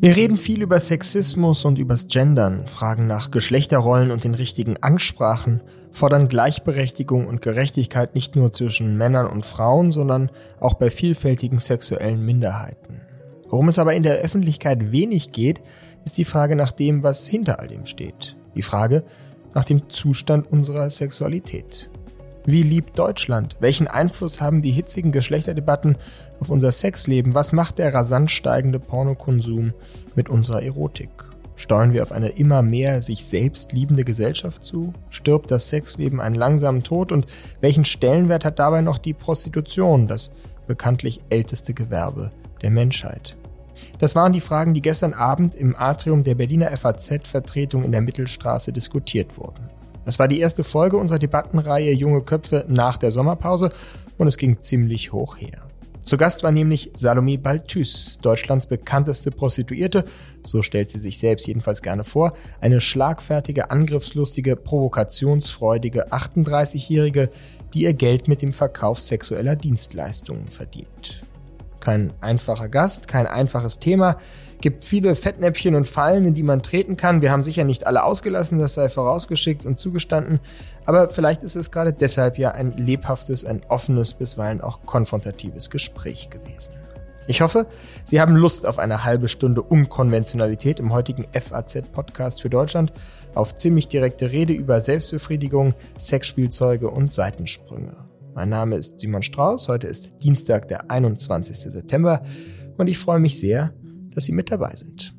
Wir reden viel über Sexismus und übers Gendern, fragen nach Geschlechterrollen und den richtigen Ansprachen, fordern Gleichberechtigung und Gerechtigkeit nicht nur zwischen Männern und Frauen, sondern auch bei vielfältigen sexuellen Minderheiten. Worum es aber in der Öffentlichkeit wenig geht, ist die Frage nach dem, was hinter all dem steht. Die Frage nach dem Zustand unserer Sexualität. Wie liebt Deutschland? Welchen Einfluss haben die hitzigen Geschlechterdebatten auf unser Sexleben? Was macht der rasant steigende Pornokonsum mit unserer Erotik? Steuern wir auf eine immer mehr sich selbst liebende Gesellschaft zu? Stirbt das Sexleben einen langsamen Tod? Und welchen Stellenwert hat dabei noch die Prostitution, das bekanntlich älteste Gewerbe der Menschheit? Das waren die Fragen, die gestern Abend im Atrium der Berliner FAZ-Vertretung in der Mittelstraße diskutiert wurden. Das war die erste Folge unserer Debattenreihe Junge Köpfe nach der Sommerpause und es ging ziemlich hoch her. Zu Gast war nämlich Salome Balthus, Deutschlands bekannteste Prostituierte, so stellt sie sich selbst jedenfalls gerne vor, eine schlagfertige, angriffslustige, provokationsfreudige 38-Jährige, die ihr Geld mit dem Verkauf sexueller Dienstleistungen verdient. Kein einfacher Gast, kein einfaches Thema, gibt viele Fettnäpfchen und Fallen, in die man treten kann. Wir haben sicher nicht alle ausgelassen, das sei vorausgeschickt und zugestanden. Aber vielleicht ist es gerade deshalb ja ein lebhaftes, ein offenes, bisweilen auch konfrontatives Gespräch gewesen. Ich hoffe, Sie haben Lust auf eine halbe Stunde Unkonventionalität im heutigen FAZ-Podcast für Deutschland, auf ziemlich direkte Rede über Selbstbefriedigung, Sexspielzeuge und Seitensprünge. Mein Name ist Simon Strauß, heute ist Dienstag, der 21. September und ich freue mich sehr, dass Sie mit dabei sind.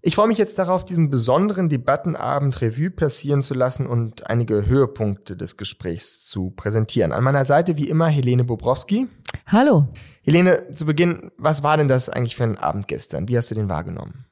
Ich freue mich jetzt darauf, diesen besonderen Debattenabend Revue passieren zu lassen und einige Höhepunkte des Gesprächs zu präsentieren. An meiner Seite wie immer Helene Bobrowski. Hallo. Helene, zu Beginn, was war denn das eigentlich für ein Abend gestern? Wie hast du den wahrgenommen?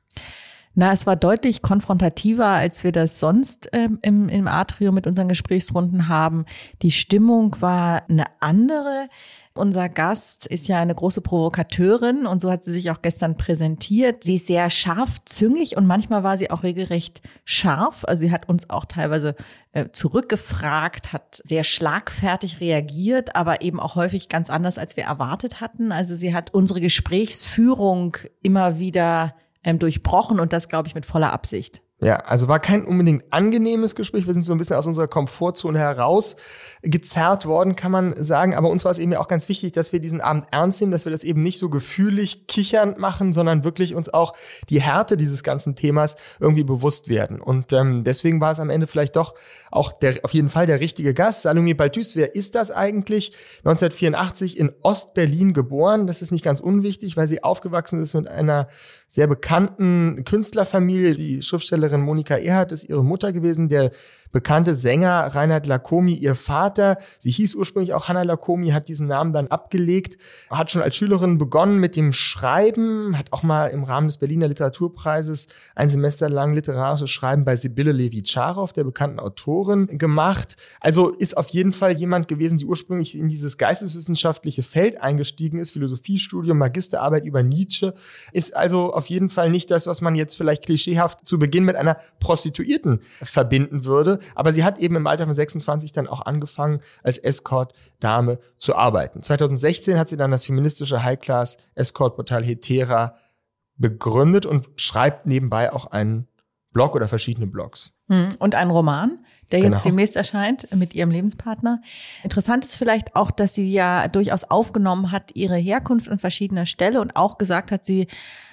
Na, es war deutlich konfrontativer, als wir das sonst ähm, im, im Atrium mit unseren Gesprächsrunden haben. Die Stimmung war eine andere. Unser Gast ist ja eine große Provokateurin und so hat sie sich auch gestern präsentiert. Sie ist sehr scharfzüngig und manchmal war sie auch regelrecht scharf. Also sie hat uns auch teilweise äh, zurückgefragt, hat sehr schlagfertig reagiert, aber eben auch häufig ganz anders, als wir erwartet hatten. Also sie hat unsere Gesprächsführung immer wieder ähm, durchbrochen und das, glaube ich, mit voller Absicht. Ja, also war kein unbedingt angenehmes Gespräch. Wir sind so ein bisschen aus unserer Komfortzone heraus gezerrt worden, kann man sagen. Aber uns war es eben auch ganz wichtig, dass wir diesen Abend ernst nehmen, dass wir das eben nicht so gefühlig kichernd machen, sondern wirklich uns auch die Härte dieses ganzen Themas irgendwie bewusst werden. Und ähm, deswegen war es am Ende vielleicht doch auch der, auf jeden Fall der richtige Gast. Salome Balthus, wer ist das eigentlich? 1984 in Ostberlin geboren. Das ist nicht ganz unwichtig, weil sie aufgewachsen ist mit einer sehr bekannten Künstlerfamilie. Die Schriftstellerin Monika Erhardt ist ihre Mutter gewesen. Der bekannte Sänger Reinhard Lacomi, ihr Vater. Sie hieß ursprünglich auch Hannah Lacomi, hat diesen Namen dann abgelegt, hat schon als Schülerin begonnen mit dem Schreiben, hat auch mal im Rahmen des Berliner Literaturpreises ein Semester lang literarisches Schreiben bei Sibylle Levi-Czarow, der bekannten Autorin, gemacht. Also ist auf jeden Fall jemand gewesen, die ursprünglich in dieses geisteswissenschaftliche Feld eingestiegen ist, Philosophiestudium, Magisterarbeit über Nietzsche, ist also auf jeden Fall nicht das, was man jetzt vielleicht klischeehaft zu Beginn mit einer Prostituierten verbinden würde, aber sie hat eben im Alter von 26 dann auch angefangen, als Escort-Dame zu arbeiten. 2016 hat sie dann das feministische High-Class-Escort-Portal Hetera begründet und schreibt nebenbei auch einen Blog oder verschiedene Blogs. Hm, und einen Roman, der genau. jetzt demnächst erscheint mit ihrem Lebenspartner. Interessant ist vielleicht auch, dass sie ja durchaus aufgenommen hat, ihre Herkunft an verschiedener Stelle und auch gesagt hat, sie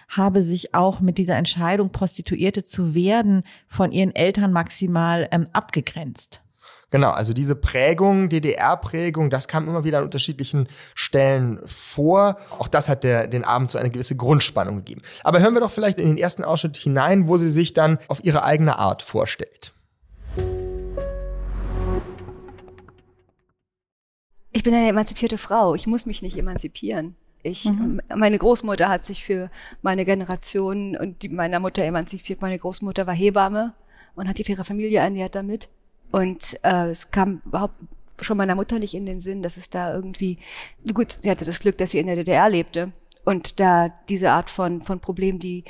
habe sich auch mit dieser Entscheidung, Prostituierte zu werden, von ihren Eltern maximal ähm, abgegrenzt. Genau, also diese Prägung, DDR-Prägung, das kam immer wieder an unterschiedlichen Stellen vor. Auch das hat der, den Abend so eine gewisse Grundspannung gegeben. Aber hören wir doch vielleicht in den ersten Ausschnitt hinein, wo sie sich dann auf ihre eigene Art vorstellt. Ich bin eine emanzipierte Frau. Ich muss mich nicht emanzipieren. Ich, mhm. meine Großmutter hat sich für meine Generation und die meiner Mutter emanzipiert. Meine Großmutter war Hebamme und hat die für ihre Familie ernährt damit. Und äh, es kam überhaupt schon meiner Mutter nicht in den Sinn, dass es da irgendwie, gut, sie hatte das Glück, dass sie in der DDR lebte und da diese Art von, von Problem, die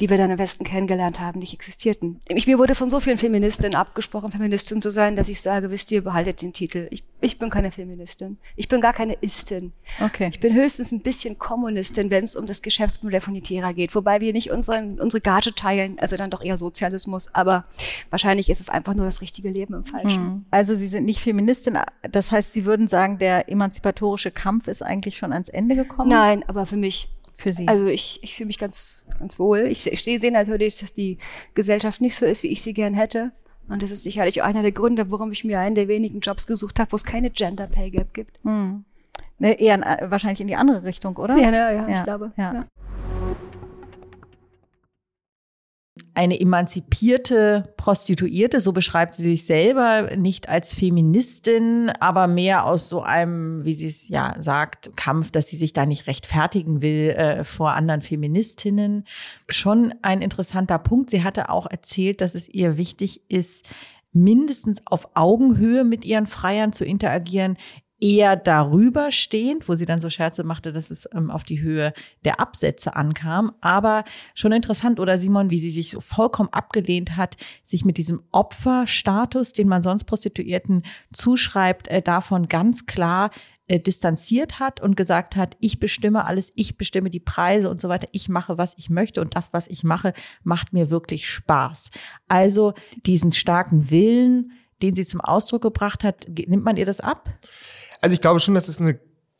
die wir dann im Westen kennengelernt haben, nicht existierten. Ich, mir wurde von so vielen Feministinnen abgesprochen, Feministin zu sein, dass ich sage, wisst ihr, behaltet den Titel. Ich, ich bin keine Feministin. Ich bin gar keine Istin. Okay. Ich bin höchstens ein bisschen Kommunistin, wenn es um das Geschäftsmodell von Itera geht. Wobei wir nicht unseren, unsere Gage teilen, also dann doch eher Sozialismus. Aber wahrscheinlich ist es einfach nur das richtige Leben im Falschen. Hm. Also Sie sind nicht Feministin. Das heißt, Sie würden sagen, der emanzipatorische Kampf ist eigentlich schon ans Ende gekommen? Nein, aber für mich für Sie? Also ich, ich fühle mich ganz, ganz wohl. Ich, ich sehe natürlich, dass die Gesellschaft nicht so ist, wie ich sie gern hätte. Und das ist sicherlich einer der Gründe, warum ich mir einen der wenigen Jobs gesucht habe, wo es keine Gender Pay Gap gibt. Hm. Ne, eher in, äh, wahrscheinlich in die andere Richtung, oder? Ja, ne, ja, ja, ich glaube. Ja. ja. Eine emanzipierte Prostituierte, so beschreibt sie sich selber, nicht als Feministin, aber mehr aus so einem, wie sie es ja sagt, Kampf, dass sie sich da nicht rechtfertigen will äh, vor anderen Feministinnen. Schon ein interessanter Punkt. Sie hatte auch erzählt, dass es ihr wichtig ist, mindestens auf Augenhöhe mit ihren Freiern zu interagieren, eher darüber stehend, wo sie dann so Scherze machte, dass es ähm, auf die Höhe der Absätze ankam. Aber schon interessant, oder Simon, wie sie sich so vollkommen abgelehnt hat, sich mit diesem Opferstatus, den man sonst Prostituierten zuschreibt, äh, davon ganz klar äh, distanziert hat und gesagt hat, ich bestimme alles, ich bestimme die Preise und so weiter, ich mache, was ich möchte und das, was ich mache, macht mir wirklich Spaß. Also diesen starken Willen, den sie zum Ausdruck gebracht hat, nimmt man ihr das ab? Also ich glaube schon, dass es eine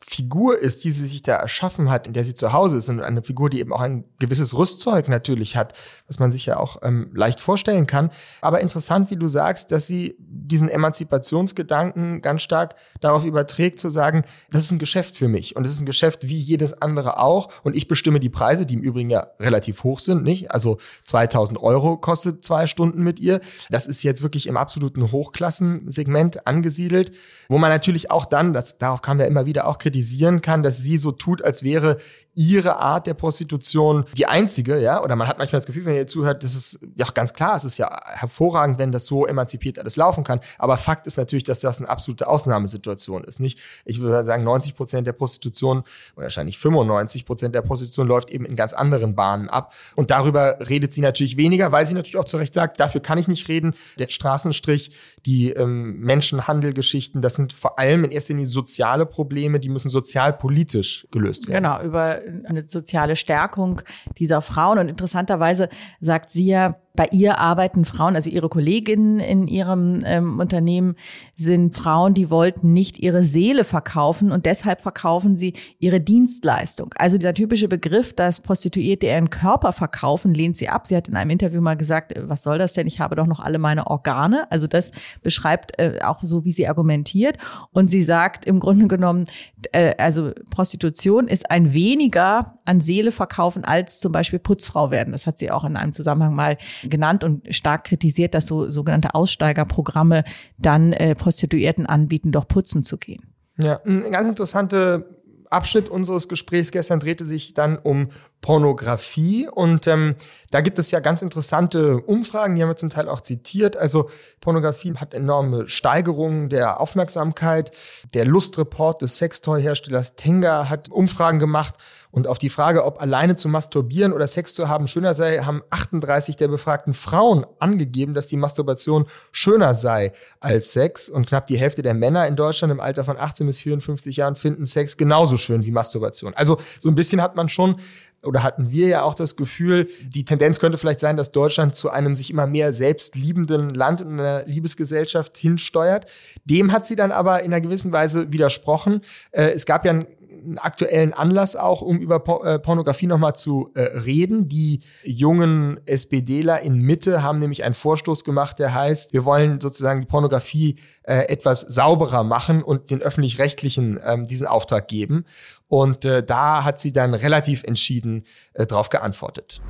Figur ist, die sie sich da erschaffen hat, in der sie zu Hause ist und eine Figur, die eben auch ein gewisses Rüstzeug natürlich hat, was man sich ja auch ähm, leicht vorstellen kann. Aber interessant, wie du sagst, dass sie diesen Emanzipationsgedanken ganz stark darauf überträgt, zu sagen, das ist ein Geschäft für mich und es ist ein Geschäft wie jedes andere auch und ich bestimme die Preise, die im Übrigen ja relativ hoch sind, nicht? Also 2000 Euro kostet zwei Stunden mit ihr. Das ist jetzt wirklich im absoluten Hochklassensegment angesiedelt, wo man natürlich auch dann, das, darauf kam ja immer wieder auch kritisiert, kritisieren kann, dass sie so tut, als wäre ihre Art der Prostitution die einzige, ja, oder man hat manchmal das Gefühl, wenn ihr zuhört, das ist ja ganz klar, es ist ja hervorragend, wenn das so emanzipiert alles laufen kann, aber Fakt ist natürlich, dass das eine absolute Ausnahmesituation ist, nicht? Ich würde sagen, 90 Prozent der Prostitution, oder wahrscheinlich 95 Prozent der Prostitution läuft eben in ganz anderen Bahnen ab. Und darüber redet sie natürlich weniger, weil sie natürlich auch zu Recht sagt, dafür kann ich nicht reden, der Straßenstrich, die ähm, Menschenhandelgeschichten, das sind vor allem in erster Linie soziale Probleme, die müssen sozialpolitisch gelöst werden. Genau, über eine soziale Stärkung dieser Frauen. Und interessanterweise sagt sie ja, bei ihr arbeiten Frauen, also ihre Kolleginnen in ihrem ähm, Unternehmen sind Frauen, die wollten nicht ihre Seele verkaufen und deshalb verkaufen sie ihre Dienstleistung. Also dieser typische Begriff, dass Prostituierte ihren Körper verkaufen, lehnt sie ab. Sie hat in einem Interview mal gesagt, äh, was soll das denn? Ich habe doch noch alle meine Organe. Also das beschreibt äh, auch so, wie sie argumentiert. Und sie sagt im Grunde genommen, äh, also Prostitution ist ein weniger an Seele verkaufen als zum Beispiel Putzfrau werden. Das hat sie auch in einem Zusammenhang mal genannt und stark kritisiert, dass so sogenannte Aussteigerprogramme dann äh, Prostituierten anbieten, doch putzen zu gehen. Ja, eine ganz interessante Abschnitt unseres Gesprächs gestern drehte sich dann um Pornografie und ähm, da gibt es ja ganz interessante Umfragen, die haben wir zum Teil auch zitiert. Also Pornografie hat enorme Steigerungen der Aufmerksamkeit. Der Lustreport des Sextoy-Herstellers Tenga hat Umfragen gemacht und auf die Frage, ob alleine zu masturbieren oder Sex zu haben schöner sei, haben 38 der befragten Frauen angegeben, dass die Masturbation schöner sei als Sex und knapp die Hälfte der Männer in Deutschland im Alter von 18 bis 54 Jahren finden Sex genauso schön wie Masturbation. Also so ein bisschen hat man schon oder hatten wir ja auch das Gefühl, die Tendenz könnte vielleicht sein, dass Deutschland zu einem sich immer mehr selbstliebenden Land und einer Liebesgesellschaft hinsteuert. Dem hat sie dann aber in einer gewissen Weise widersprochen. Äh, es gab ja ein einen aktuellen Anlass auch, um über äh, Pornografie nochmal zu äh, reden. Die jungen SPDler in Mitte haben nämlich einen Vorstoß gemacht, der heißt, wir wollen sozusagen die Pornografie äh, etwas sauberer machen und den öffentlich-rechtlichen ähm, diesen Auftrag geben. Und da hat sie dann relativ entschieden äh, darauf geantwortet.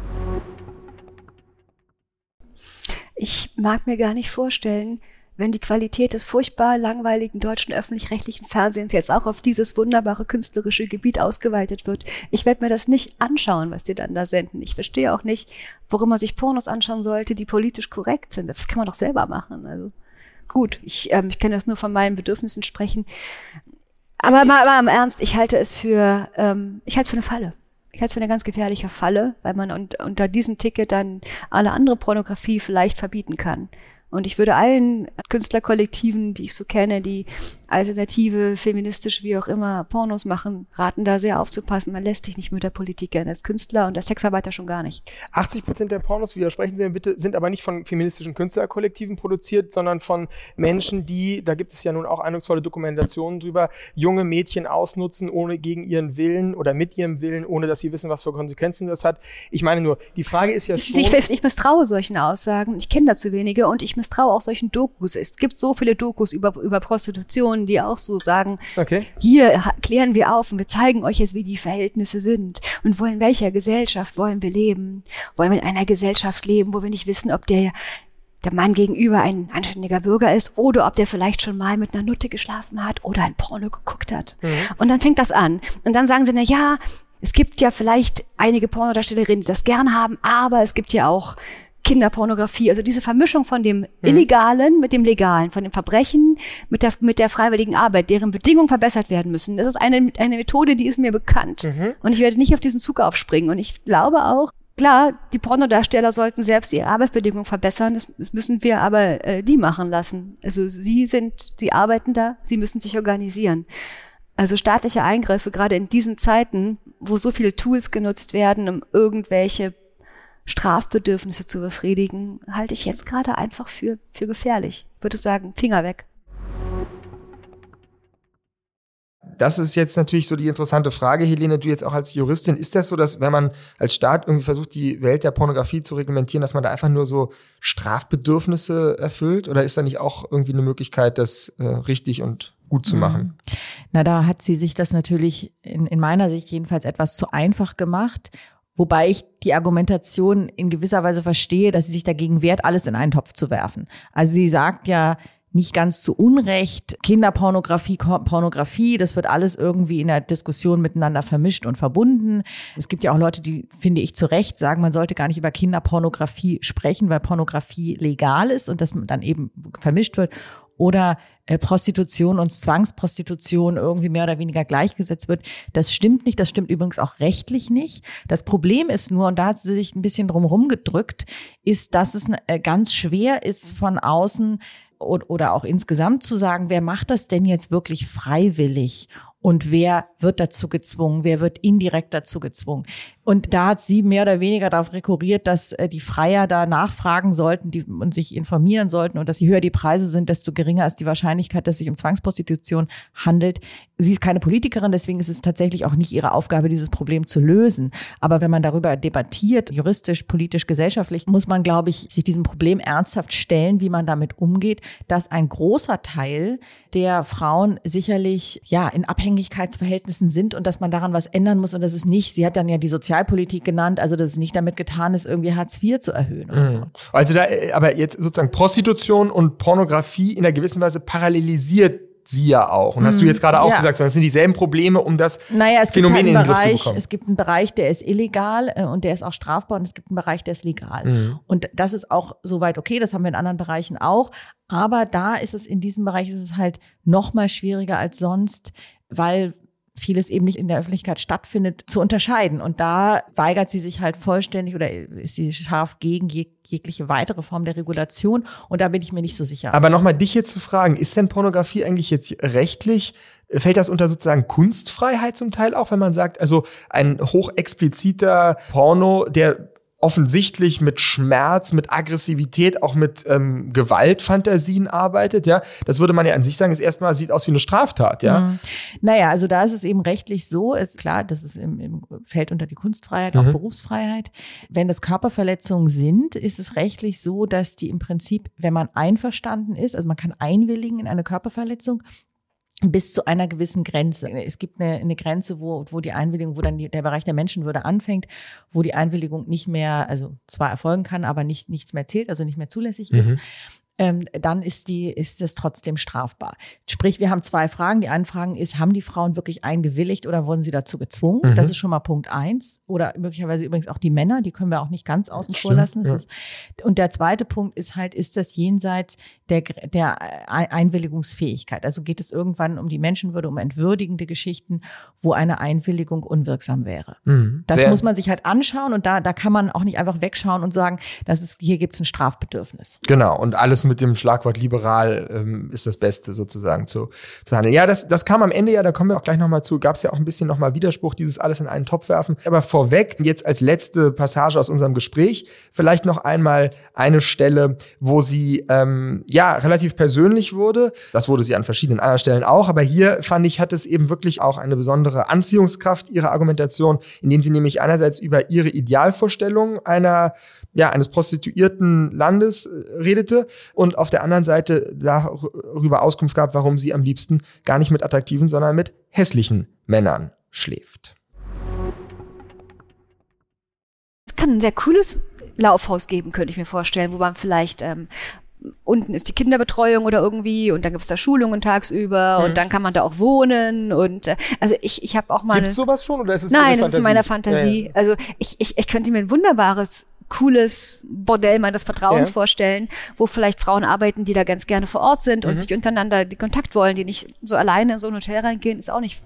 Ich mag mir gar nicht vorstellen, wenn die Qualität des furchtbar langweiligen deutschen öffentlich-rechtlichen Fernsehens jetzt auch auf dieses wunderbare künstlerische Gebiet ausgeweitet wird. Ich werde mir das nicht anschauen, was die dann da senden. Ich verstehe auch nicht, worum man sich Pornos anschauen sollte, die politisch korrekt sind. Das kann man doch selber machen. Also gut, ich, ähm, ich kann das nur von meinen Bedürfnissen sprechen. Aber mal, mal im Ernst, ich halte es für, ähm, ich halte es für eine Falle ich halte es für eine ganz gefährliche Falle, weil man un unter diesem Ticket dann alle andere Pornografie vielleicht verbieten kann. Und ich würde allen Künstlerkollektiven, die ich so kenne, die alternative, feministisch, wie auch immer, Pornos machen, raten da sehr aufzupassen. Man lässt sich nicht mit der Politik gerne als Künstler und als Sexarbeiter schon gar nicht. 80 Prozent der Pornos, widersprechen Sie mir bitte, sind aber nicht von feministischen Künstlerkollektiven produziert, sondern von Menschen, die, da gibt es ja nun auch eindrucksvolle Dokumentationen drüber, junge Mädchen ausnutzen, ohne gegen ihren Willen oder mit ihrem Willen, ohne dass sie wissen, was für Konsequenzen das hat. Ich meine nur, die Frage ist ja schon... Ich, ich, ich misstraue solchen Aussagen. Ich kenne dazu wenige und ich misstraue auch solchen Dokus. Es gibt so viele Dokus über, über Prostitution, die auch so sagen, okay. hier klären wir auf und wir zeigen euch jetzt, wie die Verhältnisse sind und wo in welcher Gesellschaft wollen wir leben. Wollen wir in einer Gesellschaft leben, wo wir nicht wissen, ob der der Mann gegenüber ein anständiger Bürger ist oder ob der vielleicht schon mal mit einer Nutte geschlafen hat oder ein Porno geguckt hat. Mhm. Und dann fängt das an. Und dann sagen sie, na ja, es gibt ja vielleicht einige Pornodarstellerinnen, die das gern haben, aber es gibt ja auch Kinderpornografie, also diese Vermischung von dem mhm. Illegalen mit dem Legalen, von dem Verbrechen mit der, mit der freiwilligen Arbeit, deren Bedingungen verbessert werden müssen. Das ist eine, eine Methode, die ist mir bekannt. Mhm. Und ich werde nicht auf diesen Zug aufspringen. Und ich glaube auch, klar, die Pornodarsteller sollten selbst ihre Arbeitsbedingungen verbessern. Das, das müssen wir aber äh, die machen lassen. Also sie sind, sie arbeiten da, sie müssen sich organisieren. Also staatliche Eingriffe, gerade in diesen Zeiten, wo so viele Tools genutzt werden, um irgendwelche Strafbedürfnisse zu befriedigen, halte ich jetzt gerade einfach für, für gefährlich. Ich würde sagen, Finger weg. Das ist jetzt natürlich so die interessante Frage, Helene, du jetzt auch als Juristin. Ist das so, dass wenn man als Staat irgendwie versucht, die Welt der Pornografie zu reglementieren, dass man da einfach nur so Strafbedürfnisse erfüllt? Oder ist da nicht auch irgendwie eine Möglichkeit, das äh, richtig und gut zu mhm. machen? Na, da hat sie sich das natürlich in, in meiner Sicht jedenfalls etwas zu einfach gemacht Wobei ich die Argumentation in gewisser Weise verstehe, dass sie sich dagegen wehrt, alles in einen Topf zu werfen. Also sie sagt ja nicht ganz zu Unrecht, Kinderpornografie, Pornografie, das wird alles irgendwie in der Diskussion miteinander vermischt und verbunden. Es gibt ja auch Leute, die, finde ich, zu Recht sagen, man sollte gar nicht über Kinderpornografie sprechen, weil Pornografie legal ist und das dann eben vermischt wird oder äh, Prostitution und Zwangsprostitution irgendwie mehr oder weniger gleichgesetzt wird. Das stimmt nicht. Das stimmt übrigens auch rechtlich nicht. Das Problem ist nur, und da hat sie sich ein bisschen drumherum gedrückt, ist, dass es äh, ganz schwer ist, von außen oder auch insgesamt zu sagen, wer macht das denn jetzt wirklich freiwillig und wer wird dazu gezwungen, wer wird indirekt dazu gezwungen. Und da hat sie mehr oder weniger darauf rekurriert, dass äh, die Freier da nachfragen sollten die, und sich informieren sollten und dass je höher die Preise sind, desto geringer ist die Wahrscheinlichkeit, dass es sich um Zwangsprostitution handelt. Sie ist keine Politikerin, deswegen ist es tatsächlich auch nicht ihre Aufgabe, dieses Problem zu lösen. Aber wenn man darüber debattiert, juristisch, politisch, gesellschaftlich, muss man, glaube ich, sich diesem Problem ernsthaft stellen, wie man damit umgeht, dass ein großer Teil der Frauen sicherlich ja in Abhängigkeitsverhältnissen sind und dass man daran was ändern muss und das ist nicht, sie hat dann ja die Sozialpolitik genannt, also dass es nicht damit getan ist, irgendwie Hartz IV zu erhöhen oder mhm. so. Also da, äh, aber jetzt sozusagen Prostitution und Pornografie in einer gewissen Weise parallelisiert sie ja auch. Und hast du mhm. jetzt gerade auch ja. gesagt, sondern es sind dieselben Probleme, um das naja, es Phänomen halt in den Bereich, Griff zu bekommen. Es gibt einen Bereich, der ist illegal äh, und der ist auch strafbar und es gibt einen Bereich, der ist legal. Mhm. Und das ist auch soweit okay, das haben wir in anderen Bereichen auch. Aber da ist es in diesem Bereich ist es halt noch mal schwieriger als sonst, weil vieles eben nicht in der Öffentlichkeit stattfindet, zu unterscheiden. Und da weigert sie sich halt vollständig oder ist sie scharf gegen jeg jegliche weitere Form der Regulation. Und da bin ich mir nicht so sicher. Aber nochmal dich jetzt zu fragen, ist denn Pornografie eigentlich jetzt rechtlich Fällt das unter sozusagen Kunstfreiheit zum Teil auch, wenn man sagt, also ein hochexpliziter Porno, der offensichtlich mit Schmerz, mit Aggressivität, auch mit ähm, Gewaltfantasien arbeitet, ja, das würde man ja an sich sagen, ist erstmal sieht aus wie eine Straftat, ja. Mhm. Naja, also da ist es eben rechtlich so, ist klar, das ist im, im fällt unter die Kunstfreiheit, auch mhm. Berufsfreiheit. Wenn das Körperverletzungen sind, ist es rechtlich so, dass die im Prinzip, wenn man einverstanden ist, also man kann einwilligen in eine Körperverletzung, bis zu einer gewissen Grenze. Es gibt eine, eine Grenze, wo, wo die Einwilligung, wo dann die, der Bereich der Menschenwürde anfängt, wo die Einwilligung nicht mehr, also zwar erfolgen kann, aber nicht nichts mehr zählt, also nicht mehr zulässig ist. Ähm, dann ist die, ist es trotzdem strafbar. Sprich, wir haben zwei Fragen. Die eine Frage ist, haben die Frauen wirklich eingewilligt oder wurden sie dazu gezwungen? Mhm. Das ist schon mal Punkt eins. Oder möglicherweise übrigens auch die Männer, die können wir auch nicht ganz außen vor lassen. Ja. Ist, und der zweite Punkt ist halt, ist das jenseits der, der Einwilligungsfähigkeit? Also geht es irgendwann um die Menschenwürde, um entwürdigende Geschichten, wo eine Einwilligung unwirksam wäre. Mhm. Das Sehr. muss man sich halt anschauen und da, da kann man auch nicht einfach wegschauen und sagen, das ist, hier gibt es ein Strafbedürfnis. Genau. Und alles mit dem Schlagwort liberal ähm, ist das Beste sozusagen zu, zu handeln. Ja, das, das kam am Ende ja, da kommen wir auch gleich nochmal zu, gab es ja auch ein bisschen nochmal Widerspruch, dieses alles in einen Topf werfen. Aber vorweg, jetzt als letzte Passage aus unserem Gespräch, vielleicht noch einmal eine Stelle, wo sie ähm, ja relativ persönlich wurde. Das wurde sie an verschiedenen anderen Stellen auch, aber hier fand ich, hat es eben wirklich auch eine besondere Anziehungskraft, ihre Argumentation, indem sie nämlich einerseits über ihre Idealvorstellung einer ja, eines prostituierten Landes äh, redete und auf der anderen Seite darüber Auskunft gab, warum sie am liebsten gar nicht mit attraktiven, sondern mit hässlichen Männern schläft. Es kann ein sehr cooles Laufhaus geben, könnte ich mir vorstellen, wo man vielleicht ähm, unten ist die Kinderbetreuung oder irgendwie und dann gibt es da Schulungen tagsüber mhm. und dann kann man da auch wohnen und äh, also ich, ich habe auch mal. Gibt sowas schon oder ist es Nein, es ist in meiner Fantasie. Ja, ja. Also ich, ich, ich könnte mir ein wunderbares cooles Bordell meines Vertrauens ja. vorstellen, wo vielleicht Frauen arbeiten, die da ganz gerne vor Ort sind und mhm. sich untereinander die Kontakt wollen, die nicht so alleine in so ein Hotel reingehen, ist auch nicht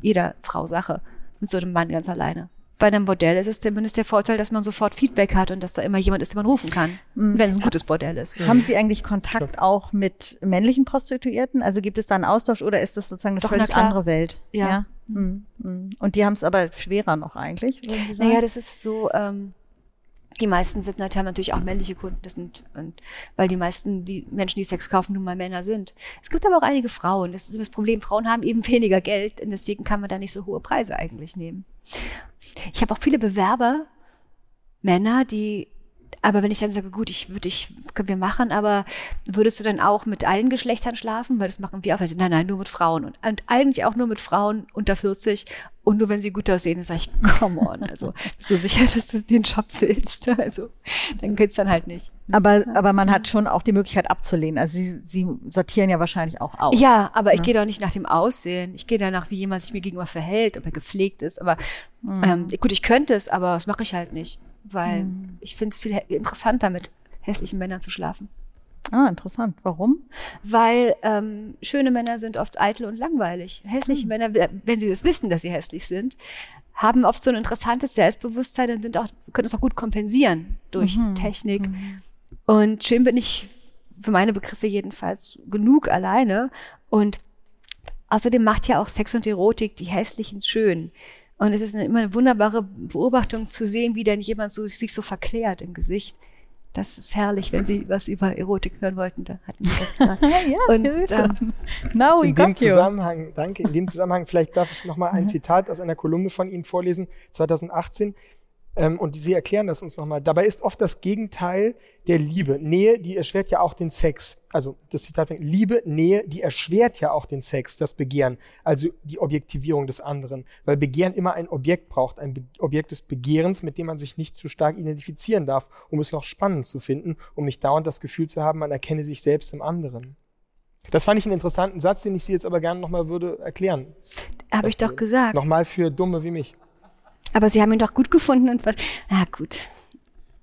jeder Frau Sache mit so einem Mann ganz alleine. Bei einem Bordell ist es zumindest der Vorteil, dass man sofort Feedback hat und dass da immer jemand ist, den man rufen kann, mhm. wenn es ein gutes Bordell ist. Haben Sie eigentlich Kontakt auch mit männlichen Prostituierten? Also gibt es da einen Austausch oder ist das sozusagen eine Doch, völlig andere Welt? Ja. ja? Mhm. Mhm. Und die haben es aber schwerer noch eigentlich, würden Sie sagen? Naja, das ist so, ähm, die meisten sind haben natürlich auch männliche Kunden, das sind, und, weil die meisten, die Menschen, die Sex kaufen, nun mal Männer sind. Es gibt aber auch einige Frauen. Das ist das Problem. Frauen haben eben weniger Geld und deswegen kann man da nicht so hohe Preise eigentlich nehmen. Ich habe auch viele Bewerber, Männer, die aber wenn ich dann sage, gut, ich würde ich, können wir machen, aber würdest du dann auch mit allen Geschlechtern schlafen? Weil das machen wir auch. Also, nein, nein, nur mit Frauen. Und, und eigentlich auch nur mit Frauen unter 40 und nur wenn sie gut aussehen, dann sage ich, come on, also bist du sicher, dass du den Job willst? Also dann geht's dann halt nicht. Aber, aber man hat schon auch die Möglichkeit abzulehnen. Also sie, sie sortieren ja wahrscheinlich auch aus. Ja, aber ne? ich gehe doch nicht nach dem Aussehen. Ich gehe danach, wie jemand sich mir gegenüber verhält, ob er gepflegt ist. Aber mhm. ähm, gut, ich könnte es, aber das mache ich halt nicht weil mhm. ich finde es viel interessanter, mit hässlichen Männern zu schlafen. Ah, interessant. Warum? Weil ähm, schöne Männer sind oft eitel und langweilig. Hässliche mhm. Männer, wenn sie das wissen, dass sie hässlich sind, haben oft so ein interessantes Selbstbewusstsein und sind auch, können es auch gut kompensieren durch mhm. Technik. Mhm. Und schön bin ich für meine Begriffe jedenfalls genug alleine. Und außerdem macht ja auch Sex und Erotik die Hässlichen schön. Und es ist eine, immer eine wunderbare Beobachtung zu sehen, wie denn jemand so, sich so verklärt im Gesicht. Das ist herrlich, wenn Sie was über Erotik hören wollten, da hatten wir das gerade. ja, und, ähm, Now we in dem Zusammenhang, danke, in dem Zusammenhang, vielleicht darf ich nochmal ein. Zitat aus einer Kolumne von Ihnen vorlesen, 2018. Ähm, und Sie erklären das uns nochmal. Dabei ist oft das Gegenteil der Liebe. Nähe, die erschwert ja auch den Sex. Also das Zitat fängt, Liebe, Nähe, die erschwert ja auch den Sex, das Begehren. Also die Objektivierung des anderen. Weil Begehren immer ein Objekt braucht, ein Be Objekt des Begehrens, mit dem man sich nicht zu stark identifizieren darf, um es noch spannend zu finden, um nicht dauernd das Gefühl zu haben, man erkenne sich selbst im anderen. Das fand ich einen interessanten Satz, den ich Sie jetzt aber gerne nochmal würde erklären. Habe ich doch gesagt. Nochmal für Dumme wie mich. Aber sie haben ihn doch gut gefunden und na gut.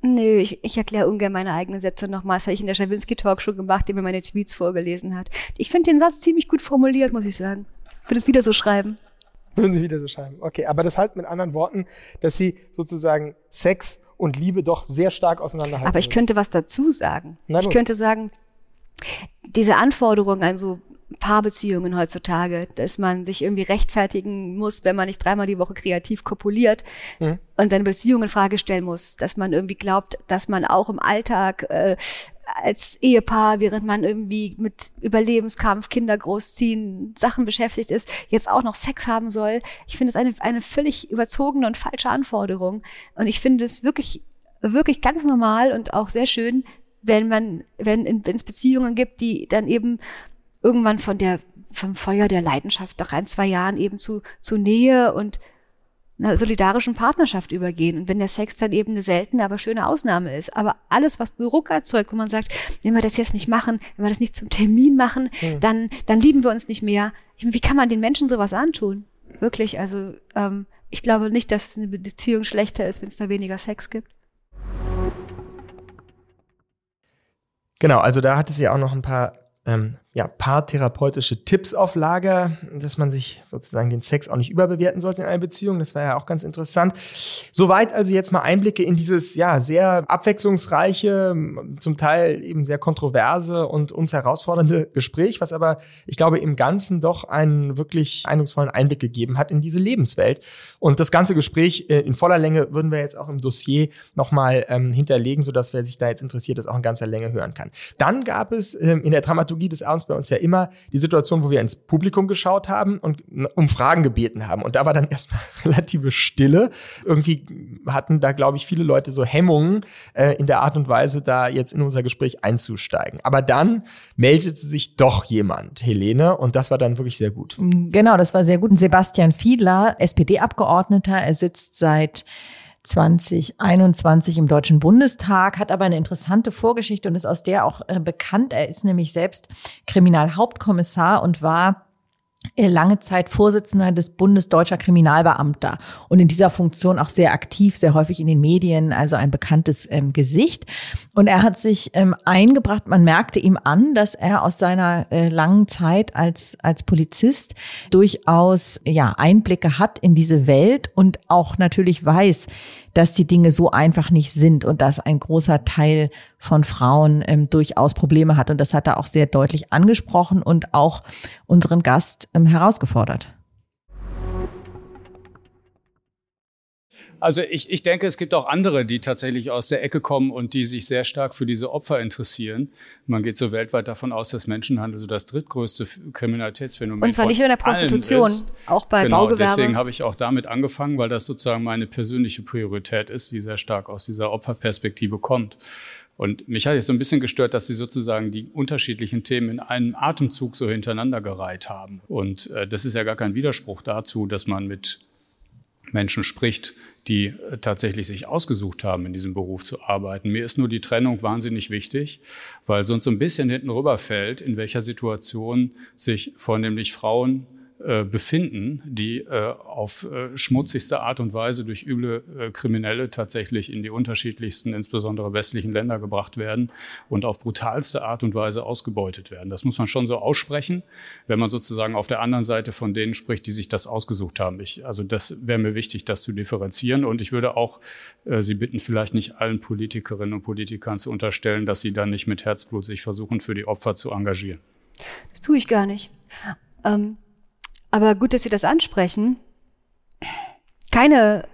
Nö, ich, ich erkläre ungern meine eigenen Sätze nochmal. Das habe ich in der Schawinski Talkshow gemacht, der mir meine Tweets vorgelesen hat. Ich finde den Satz ziemlich gut formuliert, muss ich sagen. Ich würde es wieder so schreiben. Würden Sie wieder so schreiben. Okay, aber das halt mit anderen Worten, dass Sie sozusagen Sex und Liebe doch sehr stark auseinanderhalten. Aber ich könnte was dazu sagen. ich könnte sagen, diese Anforderung an so Paarbeziehungen heutzutage, dass man sich irgendwie rechtfertigen muss, wenn man nicht dreimal die Woche kreativ kopuliert mhm. und seine Beziehung in Frage stellen muss, dass man irgendwie glaubt, dass man auch im Alltag äh, als Ehepaar, während man irgendwie mit Überlebenskampf, Kinder großziehen, Sachen beschäftigt ist, jetzt auch noch Sex haben soll. Ich finde es eine, eine völlig überzogene und falsche Anforderung. Und ich finde es wirklich, wirklich ganz normal und auch sehr schön, wenn man, wenn es Beziehungen gibt, die dann eben irgendwann von der, vom Feuer der Leidenschaft nach ein, zwei Jahren eben zu, zu Nähe und einer solidarischen Partnerschaft übergehen. Und wenn der Sex dann eben eine seltene, aber schöne Ausnahme ist. Aber alles, was Druck erzeugt, wo man sagt, wenn wir das jetzt nicht machen, wenn wir das nicht zum Termin machen, mhm. dann, dann lieben wir uns nicht mehr. Wie kann man den Menschen sowas antun? Wirklich, also ähm, ich glaube nicht, dass eine Beziehung schlechter ist, wenn es da weniger Sex gibt. Genau, also da hat es ja auch noch ein paar ähm, ja, paartherapeutische Tipps auf Lager, dass man sich sozusagen den Sex auch nicht überbewerten sollte in einer Beziehung. Das war ja auch ganz interessant. Soweit also jetzt mal Einblicke in dieses ja sehr abwechslungsreiche, zum Teil eben sehr kontroverse und uns herausfordernde Gespräch, was aber ich glaube im Ganzen doch einen wirklich eindrucksvollen Einblick gegeben hat in diese Lebenswelt. Und das ganze Gespräch äh, in voller Länge würden wir jetzt auch im Dossier nochmal ähm, hinterlegen, sodass wer sich da jetzt interessiert, das auch in ganzer Länge hören kann. Dann gab es ähm, in der Dramaturgie des Abends bei uns ja immer die Situation, wo wir ins Publikum geschaut haben und um Fragen gebeten haben. Und da war dann erstmal relative Stille. Irgendwie hatten da, glaube ich, viele Leute so Hemmungen äh, in der Art und Weise, da jetzt in unser Gespräch einzusteigen. Aber dann meldete sich doch jemand, Helene, und das war dann wirklich sehr gut. Genau, das war sehr gut. Sebastian Fiedler, SPD-Abgeordneter, er sitzt seit 2021 im Deutschen Bundestag, hat aber eine interessante Vorgeschichte und ist aus der auch äh, bekannt. Er ist nämlich selbst Kriminalhauptkommissar und war lange Zeit Vorsitzender des Bundes Deutscher Kriminalbeamter und in dieser Funktion auch sehr aktiv, sehr häufig in den Medien, also ein bekanntes ähm, Gesicht. Und er hat sich ähm, eingebracht, man merkte ihm an, dass er aus seiner äh, langen Zeit als, als Polizist durchaus ja, Einblicke hat in diese Welt und auch natürlich weiß, dass die Dinge so einfach nicht sind und dass ein großer Teil von Frauen ähm, durchaus Probleme hat. Und das hat er auch sehr deutlich angesprochen und auch unseren Gast ähm, herausgefordert. Also ich, ich denke, es gibt auch andere, die tatsächlich aus der Ecke kommen und die sich sehr stark für diese Opfer interessieren. Man geht so weltweit davon aus, dass Menschenhandel so das drittgrößte Kriminalitätsphänomen ist. Und zwar nicht nur in der Prostitution, auch bei genau, Baugewerbe. Deswegen habe ich auch damit angefangen, weil das sozusagen meine persönliche Priorität ist, die sehr stark aus dieser Opferperspektive kommt. Und mich hat jetzt so ein bisschen gestört, dass sie sozusagen die unterschiedlichen Themen in einem Atemzug so hintereinander gereiht haben. Und äh, das ist ja gar kein Widerspruch dazu, dass man mit Menschen spricht, die äh, tatsächlich sich ausgesucht haben, in diesem Beruf zu arbeiten. Mir ist nur die Trennung wahnsinnig wichtig, weil sonst so ein bisschen hinten rüberfällt, in welcher Situation sich vornehmlich Frauen befinden, die äh, auf äh, schmutzigste Art und Weise durch üble äh, Kriminelle tatsächlich in die unterschiedlichsten, insbesondere westlichen Länder gebracht werden und auf brutalste Art und Weise ausgebeutet werden. Das muss man schon so aussprechen, wenn man sozusagen auf der anderen Seite von denen spricht, die sich das ausgesucht haben. Ich, also das wäre mir wichtig, das zu differenzieren. Und ich würde auch äh, Sie bitten, vielleicht nicht allen Politikerinnen und Politikern zu unterstellen, dass sie dann nicht mit Herzblut sich versuchen, für die Opfer zu engagieren. Das tue ich gar nicht. Ähm aber gut, dass Sie das ansprechen. Keine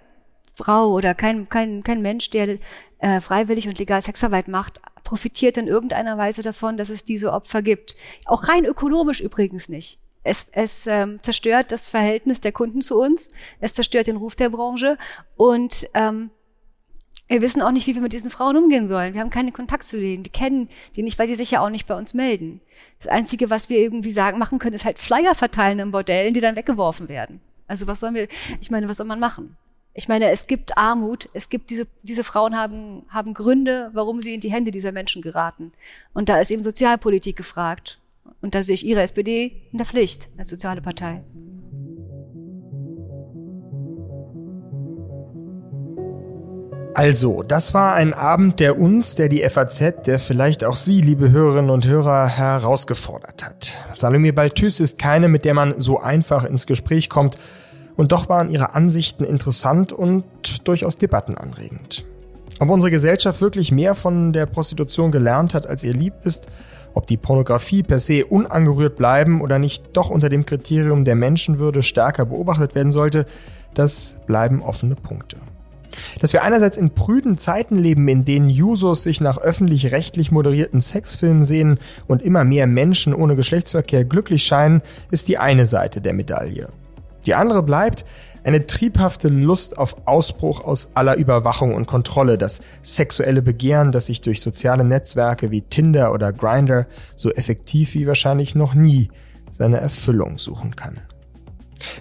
Frau oder kein, kein, kein Mensch, der äh, freiwillig und legal Sexarbeit macht, profitiert in irgendeiner Weise davon, dass es diese Opfer gibt. Auch rein ökonomisch übrigens nicht. Es, es ähm, zerstört das Verhältnis der Kunden zu uns, es zerstört den Ruf der Branche und ähm, wir wissen auch nicht, wie wir mit diesen Frauen umgehen sollen. Wir haben keinen Kontakt zu denen. Wir kennen die nicht, weil sie sich ja auch nicht bei uns melden. Das Einzige, was wir irgendwie sagen, machen können, ist halt Flyer verteilen in Bordellen, die dann weggeworfen werden. Also was sollen wir, ich meine, was soll man machen? Ich meine, es gibt Armut, es gibt diese, diese Frauen haben, haben Gründe, warum sie in die Hände dieser Menschen geraten. Und da ist eben Sozialpolitik gefragt. Und da sehe ich Ihre SPD in der Pflicht als soziale Partei. Also, das war ein Abend, der uns, der die FAZ, der vielleicht auch Sie, liebe Hörerinnen und Hörer, herausgefordert hat. Salome Balthus ist keine, mit der man so einfach ins Gespräch kommt, und doch waren ihre Ansichten interessant und durchaus debattenanregend. Ob unsere Gesellschaft wirklich mehr von der Prostitution gelernt hat, als ihr lieb ist, ob die Pornografie per se unangerührt bleiben oder nicht doch unter dem Kriterium der Menschenwürde stärker beobachtet werden sollte, das bleiben offene Punkte. Dass wir einerseits in prüden Zeiten leben, in denen Jusos sich nach öffentlich-rechtlich moderierten Sexfilmen sehen und immer mehr Menschen ohne Geschlechtsverkehr glücklich scheinen, ist die eine Seite der Medaille. Die andere bleibt eine triebhafte Lust auf Ausbruch aus aller Überwachung und Kontrolle, das sexuelle Begehren, das sich durch soziale Netzwerke wie Tinder oder Grindr so effektiv wie wahrscheinlich noch nie seine Erfüllung suchen kann.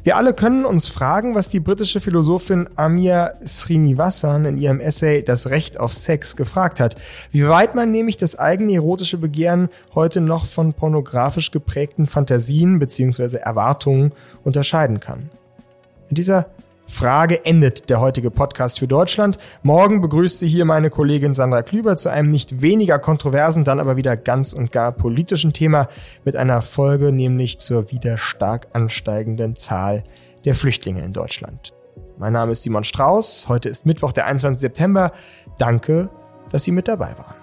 Wir alle können uns fragen, was die britische Philosophin Amir Srinivasan in ihrem Essay Das Recht auf Sex gefragt hat. Wie weit man nämlich das eigene erotische Begehren heute noch von pornografisch geprägten Fantasien bzw. Erwartungen unterscheiden kann. In dieser Frage endet der heutige Podcast für Deutschland. Morgen begrüßt sie hier meine Kollegin Sandra Klüber zu einem nicht weniger kontroversen, dann aber wieder ganz und gar politischen Thema mit einer Folge, nämlich zur wieder stark ansteigenden Zahl der Flüchtlinge in Deutschland. Mein Name ist Simon Strauß. Heute ist Mittwoch, der 21. September. Danke, dass Sie mit dabei waren.